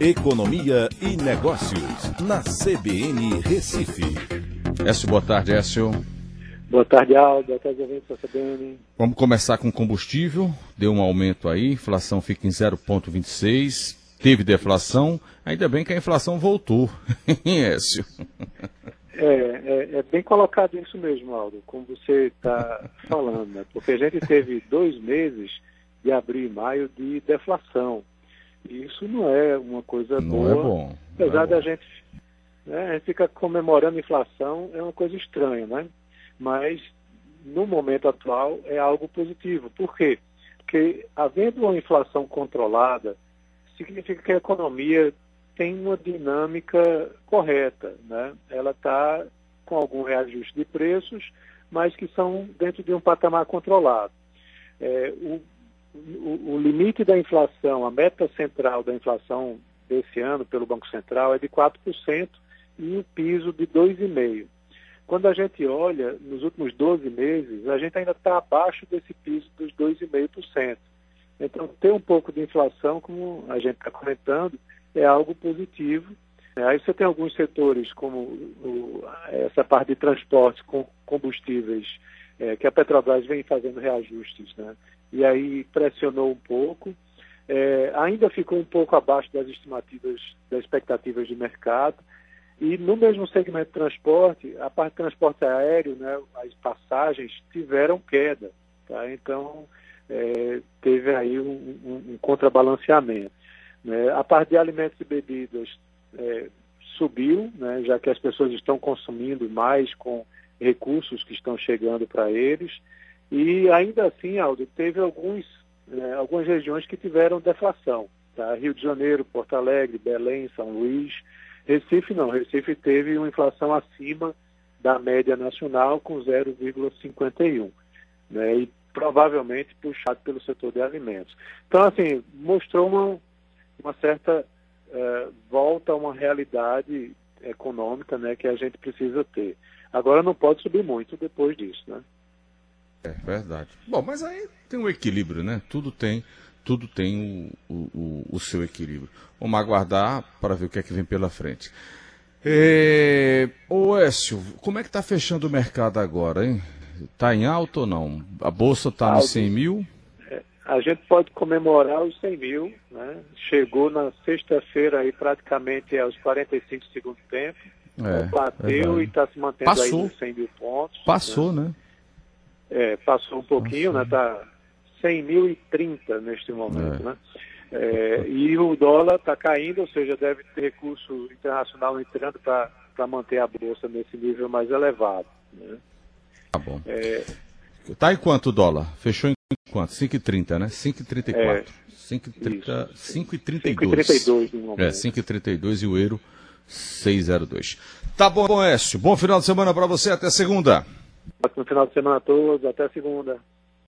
Economia e Negócios, na CBN Recife. Écio, boa tarde, Écio. Boa tarde, Aldo. Boa tarde, ouvintes da CBN. Vamos começar com combustível. Deu um aumento aí, inflação fica em 0,26. Teve deflação, ainda bem que a inflação voltou, Écio? É, é, é, bem colocado isso mesmo, Aldo, como você está falando, né? Porque a gente teve dois meses de abril e maio de deflação. Isso não é uma coisa não boa. É bom. Apesar é da gente, né, a gente fica comemorando a inflação, é uma coisa estranha, né? Mas no momento atual é algo positivo. Por quê? Porque havendo uma inflação controlada, significa que a economia tem uma dinâmica correta, né? Ela está com algum reajuste de preços, mas que são dentro de um patamar controlado. É, o, o, o, limite da inflação, a meta central da inflação desse ano pelo Banco Central é de 4% e o piso de 2,5%. Quando a gente olha nos últimos 12 meses, a gente ainda está abaixo desse piso dos 2,5%. Então, ter um pouco de inflação, como a gente está comentando, é algo positivo. Aí você tem alguns setores, como o, essa parte de transporte com combustíveis, é, que a Petrobras vem fazendo reajustes, né? E aí pressionou um pouco. É, ainda ficou um pouco abaixo das estimativas, das expectativas de mercado. E no mesmo segmento de transporte, a parte de transporte aéreo, né, as passagens tiveram queda. Tá? Então, é, teve aí um, um, um contrabalanceamento. Né? A parte de alimentos e bebidas é, subiu, né, já que as pessoas estão consumindo mais com recursos que estão chegando para eles. E ainda assim, Aldo, teve alguns, né, algumas regiões que tiveram deflação. Tá? Rio de Janeiro, Porto Alegre, Belém, São Luís. Recife não, Recife teve uma inflação acima da média nacional com 0,51. Né? E provavelmente puxado pelo setor de alimentos. Então, assim, mostrou uma, uma certa uh, volta a uma realidade econômica né, que a gente precisa ter. Agora não pode subir muito depois disso, né? É verdade. Bom, mas aí tem um equilíbrio, né? Tudo tem, tudo tem o, o, o seu equilíbrio. Vamos aguardar para ver o que é que vem pela frente. É... Ô Écio, como é que está fechando o mercado agora, hein? Está em alta ou não? A bolsa está nos 100 mil? É, a gente pode comemorar os 100 mil, né? Chegou na sexta-feira aí praticamente aos 45 segundos tempo. É, bateu é e está se mantendo passou. aí nos 100 mil pontos. Passou, né? né? É, passou um pouquinho, né? Está 100 mil e 30 neste momento, é. né? É, e o dólar está caindo, ou seja, deve ter recurso internacional entrando para manter a bolsa nesse nível mais elevado. Né? Tá bom. É... Tá em quanto o dólar? Fechou em quanto? 5,30, né? 5,34. É... 5,32. 5,32 no momento. É, 5,32 e o euro 6,02. Tá bom, Écio. Bom final de semana para você. Até segunda. Ótimo final de semana a todos. Até segunda.